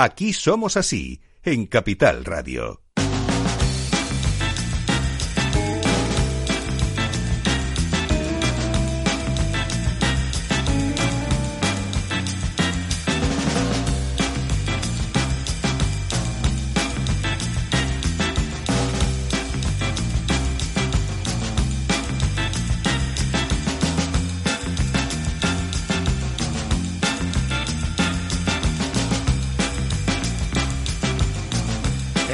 Aquí somos así, en Capital Radio.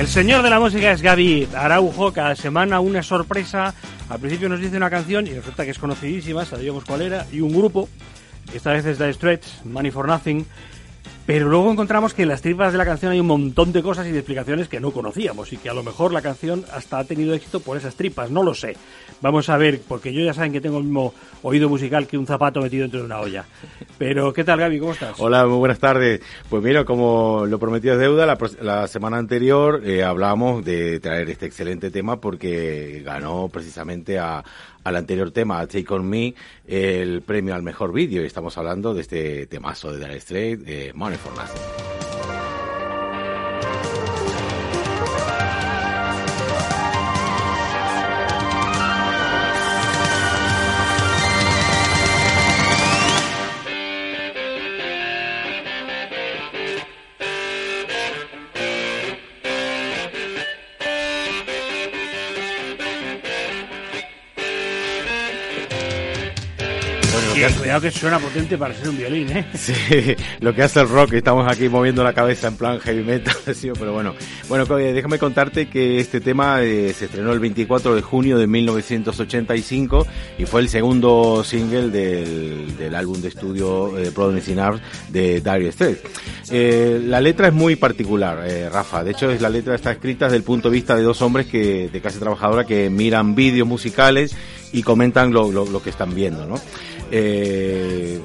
El señor de la música es Gaby Araujo, cada semana una sorpresa. Al principio nos dice una canción y resulta que es conocidísima, sabíamos cuál era, y un grupo, esta vez es The Stretch, Money for Nothing, pero luego encontramos que en las tripas de la canción hay un montón de cosas y de explicaciones que no conocíamos y que a lo mejor la canción hasta ha tenido éxito por esas tripas, no lo sé. Vamos a ver, porque yo ya saben que tengo el mismo oído musical que un zapato metido dentro de una olla. Pero, ¿qué tal, Gaby? ¿Cómo estás? Hola, muy buenas tardes. Pues mira, como lo prometido es deuda, la, la semana anterior eh, hablábamos de traer este excelente tema porque ganó precisamente a, al anterior tema, a Take On Me, el premio al mejor vídeo. Y estamos hablando de este temazo de Dire Straits, eh, Money for Nothing. Cuidado que suena potente para ser un violín, ¿eh? Sí, lo que hace el rock, estamos aquí moviendo la cabeza en plan heavy metal, sí, pero bueno. Bueno, déjame contarte que este tema eh, se estrenó el 24 de junio de 1985 y fue el segundo single del, del álbum de estudio eh, Providence Arms de Dire Straits. Eh, la letra es muy particular, eh, Rafa. De hecho, es la letra está escrita desde el punto de vista de dos hombres que de clase trabajadora que miran vídeos musicales y comentan lo, lo, lo que están viendo, ¿no? Eh,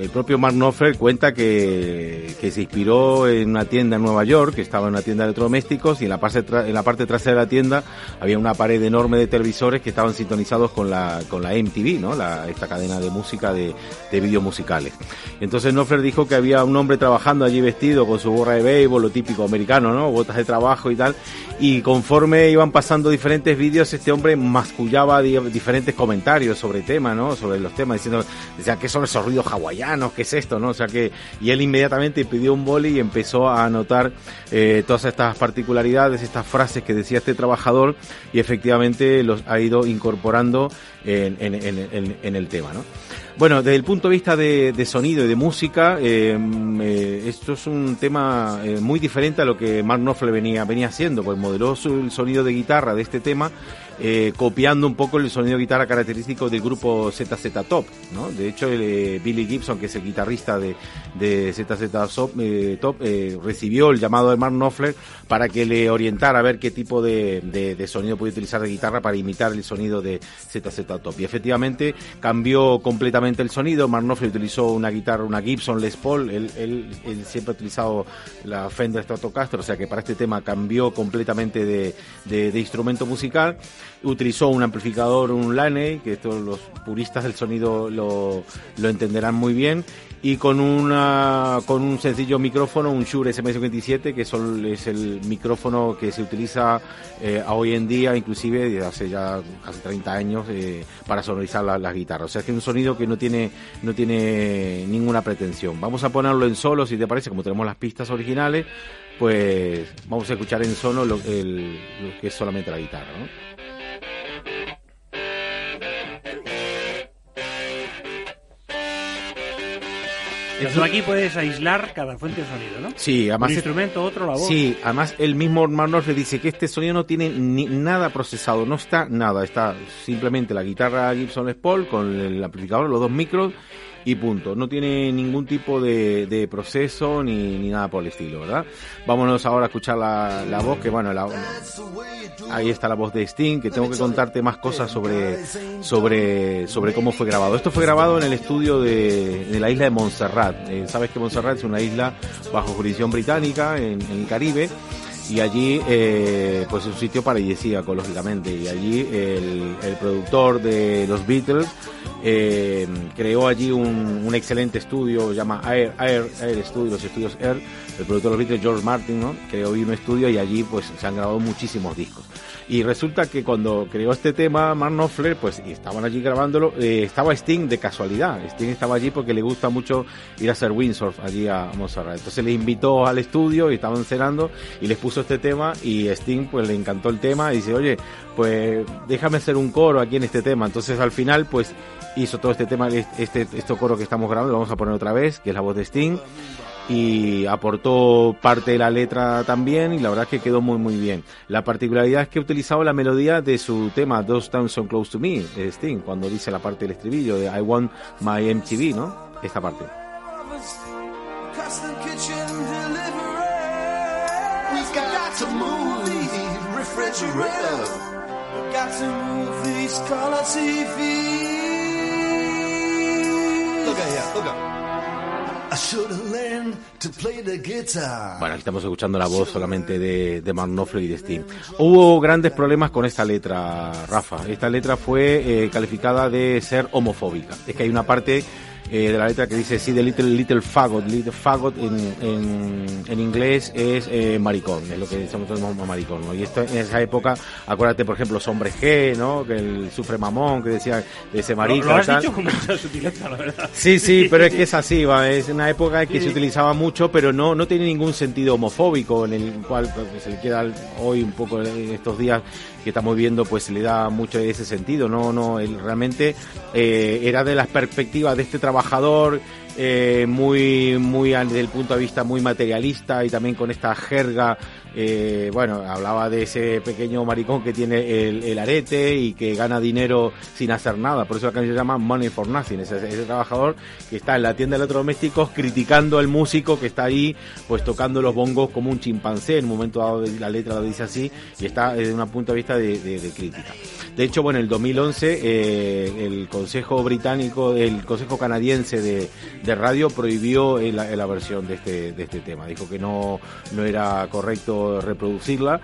el propio Mark Knopfler cuenta que, se inspiró en una tienda en Nueva York, que estaba en una tienda de electrodomésticos, y en la, parte en la parte trasera de la tienda había una pared enorme de televisores que estaban sintonizados con la, con la MTV, ¿no? La, esta cadena de música de, de vídeos musicales. Entonces Knopfler dijo que había un hombre trabajando allí vestido con su gorra de béisbol, lo típico americano, ¿no? Botas de trabajo y tal. Y conforme iban pasando diferentes vídeos, este hombre mascullaba diferentes comentarios sobre temas, ¿no? Sobre los temas, diciendo, decía, ¿qué son esos ruidos hawaianos? ¿Qué es esto? ¿No? O sea que, y él inmediatamente pidió un boli y empezó a anotar eh, todas estas particularidades, estas frases que decía este trabajador y efectivamente los ha ido incorporando en, en, en, en el tema, ¿no? Bueno, desde el punto de vista de, sonido y de música, eh, eh, esto es un tema eh, muy diferente a lo que Mark Knopfler venía, venía haciendo, pues modeló su, el sonido de guitarra de este tema copiando un poco el sonido de guitarra característico del grupo ZZ Top, ¿no? De hecho, Billy Gibson, que es el guitarrista de, de ZZ Top, recibió el llamado de Mark Knopfler para que le orientara a ver qué tipo de, de, de, sonido puede utilizar de guitarra para imitar el sonido de ZZ Top. Y efectivamente cambió completamente el sonido. Mark Knopfler utilizó una guitarra, una Gibson Les Paul. Él, él, él siempre ha utilizado la Fender Stratocaster, o sea que para este tema cambió completamente de, de, de instrumento musical utilizó un amplificador, un Laney, que todos los puristas del sonido lo, lo entenderán muy bien, y con una con un sencillo micrófono, un Shure SM57, que son, es el micrófono que se utiliza eh, hoy en día, inclusive desde hace ya casi 30 años, eh, para sonorizar la, las guitarras. O sea, que es un sonido que no tiene, no tiene ninguna pretensión. Vamos a ponerlo en solo, si te parece, como tenemos las pistas originales, pues vamos a escuchar en solo lo, el, que es solamente la guitarra. Entonces aquí puedes aislar cada fuente de sonido, ¿no? Sí, además... Un instrumento, otro, la voz. Sí, además el mismo Marnoff le dice que este sonido no tiene ni nada procesado, no está nada, está simplemente la guitarra Gibson Les Paul con el amplificador, los dos micros y punto. No tiene ningún tipo de, de proceso ni, ni, nada por el estilo, ¿verdad? Vámonos ahora a escuchar la, la voz, que bueno, la, ahí está la voz de Sting, que tengo que contarte más cosas sobre, sobre, sobre cómo fue grabado. Esto fue grabado en el estudio de, de la isla de Montserrat. Eh, Sabes que Montserrat es una isla bajo jurisdicción británica en, en el Caribe y allí eh, pues es un sitio paradisíaco lógicamente y allí el, productor de los Beatles eh, creó allí un, un, excelente estudio llama Air, Air, Air Studio los estudios Air el productor de los Beatles George Martin ¿no? creó un estudio y allí pues se han grabado muchísimos discos y resulta que cuando creó este tema Mark Knopfler pues estaban allí grabándolo eh, estaba Sting de casualidad. Sting estaba allí porque le gusta mucho ir a hacer windsurf allí a Montserrat. Entonces le invitó al estudio y estaban cenando y les puso este tema y Sting pues le encantó el tema y dice oye pues déjame hacer un coro aquí en este tema entonces al final pues hizo todo este tema este este coro que estamos grabando lo vamos a poner otra vez que es la voz de Sting y aportó parte de la letra también y la verdad es que quedó muy muy bien. La particularidad es que ha utilizado la melodía de su tema Those Towns So Close to Me, de Sting, cuando dice la parte del estribillo de I Want My MTV, ¿no? Esta parte. Look at here, look at bueno, aquí estamos escuchando la voz solamente de, de Mark Knopfler y de Sting. Hubo grandes problemas con esta letra, Rafa. Esta letra fue eh, calificada de ser homofóbica. Es que hay una parte eh, de la letra que dice sí de little little fagot little fagot en, en, en inglés es eh, maricón es lo que decimos nosotros maricón ¿no? y esto en esa época acuérdate por ejemplo los hombres G ¿no? que el sufre mamón que decía de ese marica lo, lo has dicho con mucha sutileza la verdad sí sí pero es que es así va es una época en que sí. se utilizaba mucho pero no no tiene ningún sentido homofóbico en el cual se le queda hoy un poco en estos días que estamos viendo pues le da mucho ese sentido no no él realmente eh, era de las perspectivas de este trabajador eh, muy muy desde el punto de vista muy materialista y también con esta jerga eh, bueno, hablaba de ese pequeño maricón que tiene el, el, arete y que gana dinero sin hacer nada. Por eso la canción se llama Money for Nothing. Ese, ese trabajador que está en la tienda de electrodomésticos criticando al músico que está ahí, pues tocando los bongos como un chimpancé. En un momento dado la letra lo dice así y está desde un punto de vista de, de, de crítica. De hecho, bueno, en el 2011 eh, el Consejo Británico, el Consejo Canadiense de, de Radio prohibió la, la versión de este, de este tema. Dijo que no, no era correcto reproducirla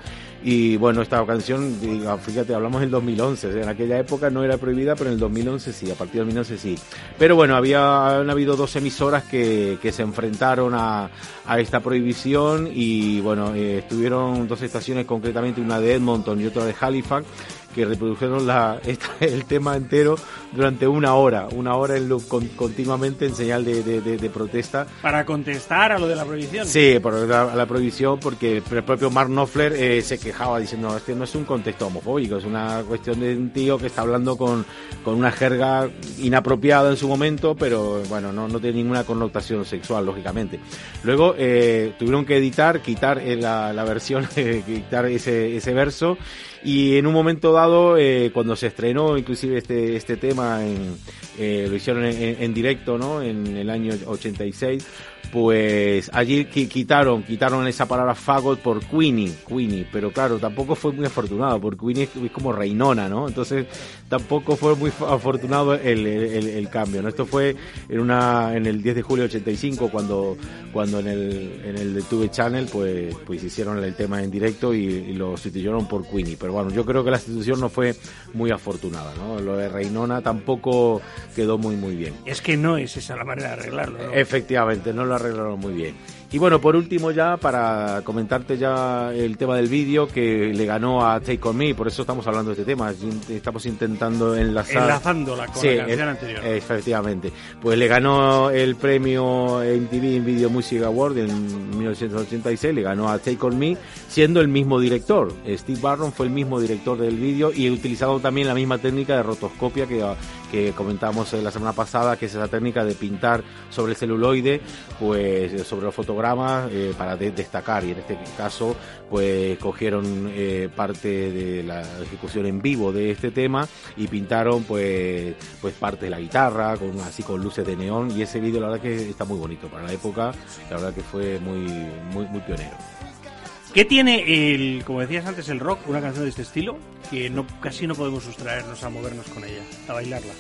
y bueno, esta canción, fíjate, hablamos del 2011, en aquella época no era prohibida, pero en el 2011 sí, a partir del 2011 sí. Pero bueno, había han habido dos emisoras que, que se enfrentaron a, a esta prohibición y bueno, eh, estuvieron dos estaciones, concretamente una de Edmonton y otra de Halifax, que reprodujeron la, esta, el tema entero durante una hora, una hora en loop, con, continuamente en señal de, de, de, de, protesta. Para contestar a lo de la prohibición. Sí, por la, a la prohibición, porque el propio Mark Knopfler eh, se quejaba diciendo, este no es un contexto homofóbico, es una cuestión de un tío que está hablando con, con una jerga inapropiada en su momento, pero bueno, no, no tiene ninguna connotación sexual, lógicamente. Luego eh, tuvieron que editar, quitar eh, la, la versión, quitar ese, ese verso y en un momento dado cuando se estrenó inclusive este este tema en, eh, lo hicieron en, en, directo no en el año 86 pues allí quitaron quitaron esa palabra fagot por Queenie Queenie pero claro tampoco fue muy afortunado porque Queenie es como reinona no entonces tampoco fue muy afortunado el, el, el, cambio no esto fue en una en el 10 de julio 85 cuando cuando en el en el de Tube Channel pues pues hicieron el tema en directo y, y lo sustituyeron por Queenie. Pero bueno yo creo que la institución no fue muy afortunada no lo de reinona tampoco quedó muy muy bien. Es que no es esa la manera de arreglarlo ¿no? efectivamente no lo arreglaron muy bien. Y bueno, por último ya, para comentarte ya el tema del vídeo que le ganó a Take On Me, por eso estamos hablando de este tema, estamos intentando enlazar... Enlazándola con sí, la canción anterior. Efectivamente. Pues le ganó el premio MTV Video Music Award en 1986, le ganó a Take On Me, siendo el mismo director. Steve Barron fue el mismo director del vídeo y utilizado también la misma técnica de rotoscopia que, que comentábamos la semana pasada, que es esa técnica de pintar sobre el celuloide, pues sobre los fotogramas fotogramas eh, para destacar. Y en este caso pues cogieron eh, parte de la ejecución en vivo de este tema y pintaron pues pues parte de la guitarra con así con luces de neón. Y ese vídeo la verdad que está muy bonito para la época. La verdad que fue muy muy muy pionero. ¿Qué tiene el, como decías antes, el rock, una canción de este estilo, que no, casi no podemos sustraernos a movernos con ella, a bailarla?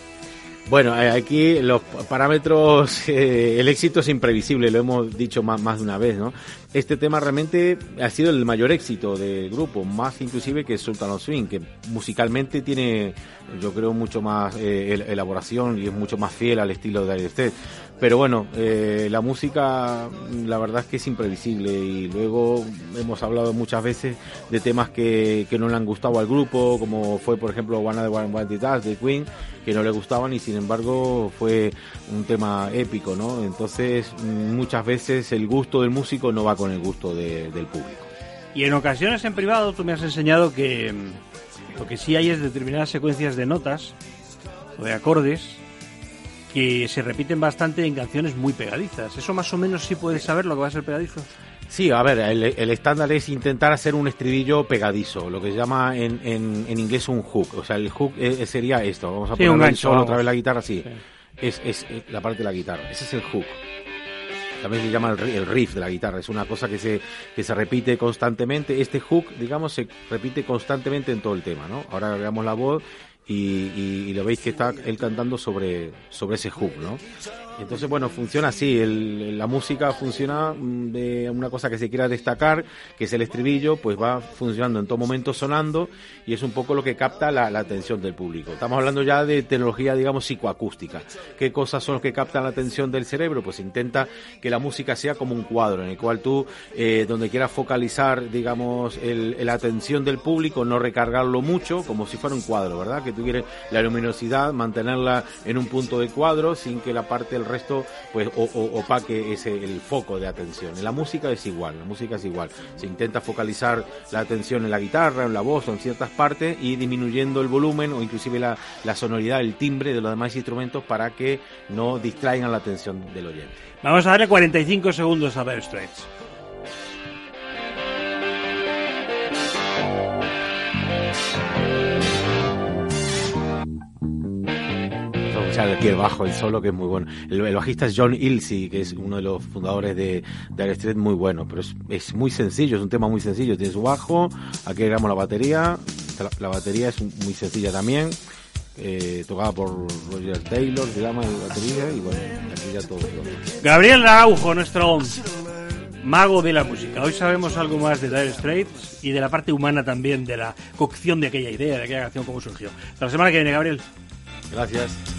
Bueno, eh, aquí los parámetros, eh, el éxito es imprevisible, lo hemos dicho más, más de una vez, ¿no? Este tema realmente ha sido el mayor éxito del grupo, más inclusive que Sultan of Swing, que musicalmente tiene, yo creo, mucho más eh, elaboración y es mucho más fiel al estilo de Dire Pero bueno, la música, la verdad es que es imprevisible y luego hemos hablado muchas veces de temas que, que no le han gustado al grupo, como fue, por ejemplo, One of the One de Queen, que no le gustaban y sin embargo fue un tema épico, ¿no? Entonces muchas veces el gusto del músico no va con el gusto del público. Y en ocasiones en privado tú me has enseñado que mm, lo que sí hay es determinadas secuencias de notas o de acordes que se repiten bastante en canciones muy pegadizas. ¿Eso más o menos sí puedes saber lo que va a ser pegadizo? Sí, a ver, el, estándar es intentar hacer un estribillo pegadizo, lo que se llama en, en, inglés un hook. O sea, el hook eh, sería esto. Vamos a poner solo otra vez la guitarra así. Es, es, la parte de la guitarra. Ese es el hook. También se llama el, riff de la guitarra. Es una cosa que se, que se repite constantemente. Este hook, digamos, se repite constantemente en todo el tema, ¿no? Ahora agregamos la voz y, y, lo veis que está él cantando sobre, sobre ese hook, ¿no? Entonces, bueno, funciona así. la música funciona mm, de una cosa que se quiera destacar, que es el estribillo, pues va funcionando en todo momento sonando y es un poco lo que capta la, atención del público. Estamos hablando ya de tecnología, digamos, psicoacústica. ¿Qué cosas son las que captan la atención del cerebro? Pues intenta que la música sea como un cuadro en el cual tú, eh, donde quieras focalizar, digamos, la atención del público, no recargarlo mucho, como si fuera un cuadro, ¿verdad? Tuviera la luminosidad, mantenerla en un punto de cuadro sin que la parte del resto pues o, opaque ese el foco de atención. En la música es igual, la música es igual. Se intenta focalizar la atención en la guitarra, en la voz o en ciertas partes y disminuyendo el volumen o inclusive la, la sonoridad, el timbre de los demás instrumentos para que no distraigan la atención del oyente. Vamos a darle 45 segundos a Dire Straits. Aquí el bajo, el solo, que es muy bueno. El, bajista es John Ilsey, que es uno de los fundadores de, de Street, muy bueno, pero es, muy sencillo, es un tema muy sencillo. Tiene su bajo, aquí agregamos la batería, la, batería es muy sencilla también. Eh, tocada por Roger Taylor, digamos, la batería, y bueno, aquí ya todo. Gabriel Araujo, nuestro mago de la música. Hoy sabemos algo más de Dire Straits y de la parte humana también, de la cocción de aquella idea, de aquella canción, cómo surgió. Hasta la semana que viene, Gabriel. Gracias.